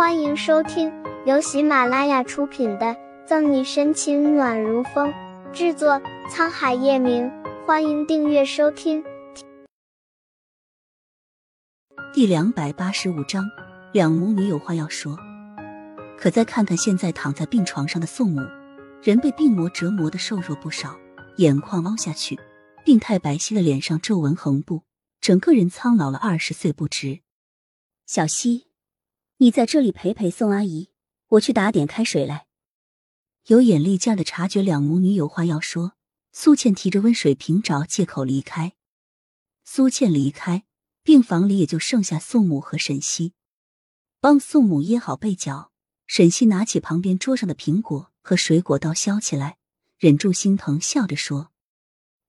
欢迎收听由喜马拉雅出品的《赠你深情暖如风》，制作沧海夜明。欢迎订阅收听。第两百八十五章，两母女有话要说。可再看看现在躺在病床上的宋母，人被病魔折磨的瘦弱不少，眼眶凹下去，病态白皙的脸上皱纹横布，整个人苍老了二十岁不止。小溪。你在这里陪陪宋阿姨，我去打点开水来。有眼力见的察觉两母女有话要说，苏倩提着温水瓶找借口离开。苏倩离开，病房里也就剩下宋母和沈西，帮宋母掖好被角。沈西拿起旁边桌上的苹果和水果刀削起来，忍住心疼，笑着说：“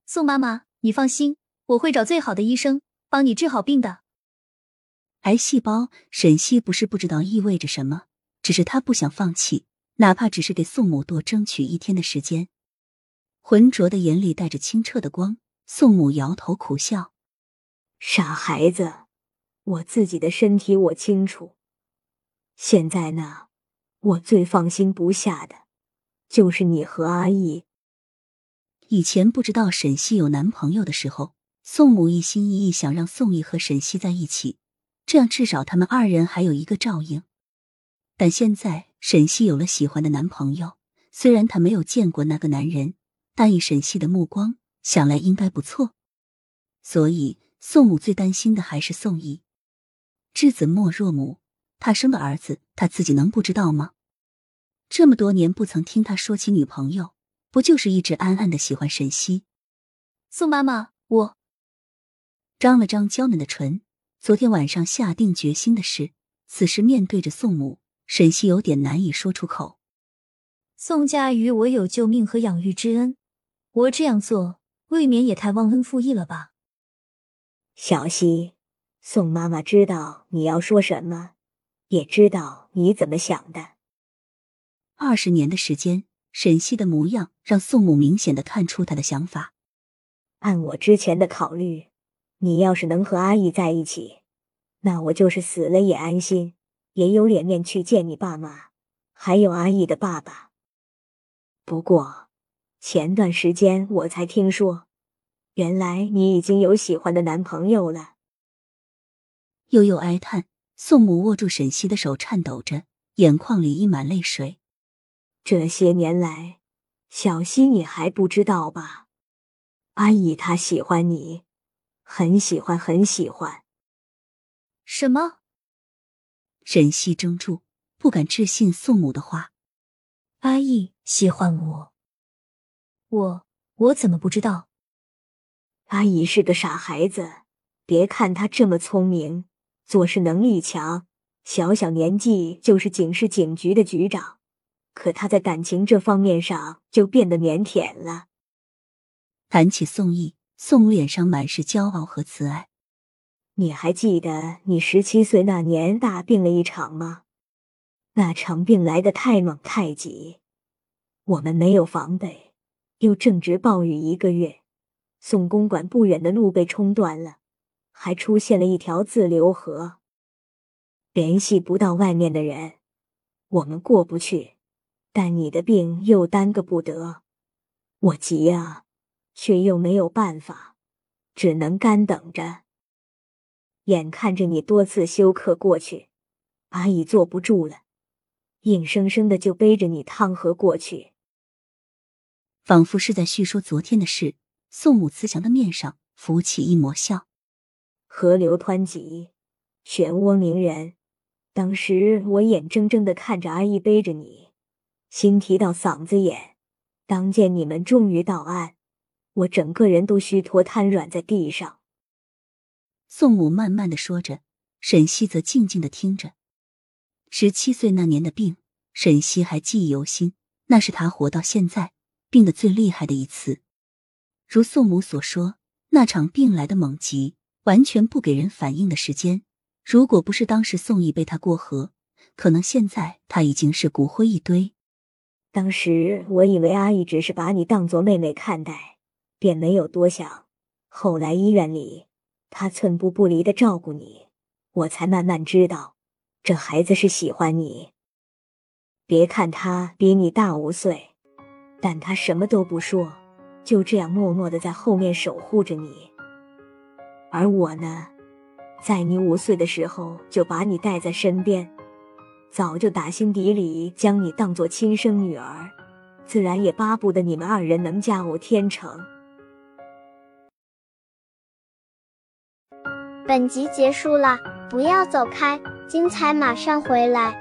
宋妈妈，你放心，我会找最好的医生帮你治好病的。”癌细胞，沈西不是不知道意味着什么，只是他不想放弃，哪怕只是给宋母多争取一天的时间。浑浊的眼里带着清澈的光，宋母摇头苦笑：“傻孩子，我自己的身体我清楚。现在呢，我最放心不下的，就是你和阿义。以前不知道沈西有男朋友的时候，宋母一心一意想让宋义和沈西在一起。”这样至少他们二人还有一个照应，但现在沈西有了喜欢的男朋友，虽然她没有见过那个男人，但以沈西的目光，想来应该不错。所以宋母最担心的还是宋义。知子莫若母，他生的儿子，他自己能不知道吗？这么多年不曾听他说起女朋友，不就是一直暗暗的喜欢沈西？宋妈妈，我张了张娇嫩的唇。昨天晚上下定决心的事，此时面对着宋母，沈西有点难以说出口。宋家与我有救命和养育之恩，我这样做未免也太忘恩负义了吧？小溪，宋妈妈知道你要说什么，也知道你怎么想的。二十年的时间，沈西的模样让宋母明显的看出他的想法。按我之前的考虑。你要是能和阿义在一起，那我就是死了也安心，也有脸面去见你爸妈，还有阿义的爸爸。不过前段时间我才听说，原来你已经有喜欢的男朋友了。悠悠哀叹，宋母握住沈西的手，颤抖着，眼眶里溢满泪水。这些年来，小溪你还不知道吧？阿义他喜欢你。很喜欢，很喜欢。什么？沈西怔住，不敢置信宋母的话。阿义喜欢我，我我怎么不知道？阿姨是个傻孩子，别看他这么聪明，做事能力强，小小年纪就是警市警局的局长，可他在感情这方面上就变得腼腆了。谈起宋义。宋脸上满是骄傲和慈爱。你还记得你十七岁那年大病了一场吗？那场病来的太猛太急，我们没有防备，又正值暴雨一个月，宋公馆不远的路被冲断了，还出现了一条自流河，联系不到外面的人，我们过不去。但你的病又耽搁不得，我急啊！却又没有办法，只能干等着。眼看着你多次休克过去，阿姨坐不住了，硬生生的就背着你趟河过去。仿佛是在叙说昨天的事，宋母慈祥的面上浮起一抹笑。河流湍急，漩涡鸣人。当时我眼睁睁的看着阿姨背着你，心提到嗓子眼。当见你们终于到岸。我整个人都虚脱瘫软在地上。宋母慢慢的说着，沈西则静静的听着。十七岁那年的病，沈西还记忆犹新，那是他活到现在病得最厉害的一次。如宋母所说，那场病来的猛急，完全不给人反应的时间。如果不是当时宋义背他过河，可能现在他已经是骨灰一堆。当时我以为阿姨只是把你当做妹妹看待。便没有多想。后来医院里，他寸步不离的照顾你，我才慢慢知道，这孩子是喜欢你。别看他比你大五岁，但他什么都不说，就这样默默的在后面守护着你。而我呢，在你五岁的时候就把你带在身边，早就打心底里将你当做亲生女儿，自然也巴不得你们二人能佳偶天成。本集结束了，不要走开，精彩马上回来。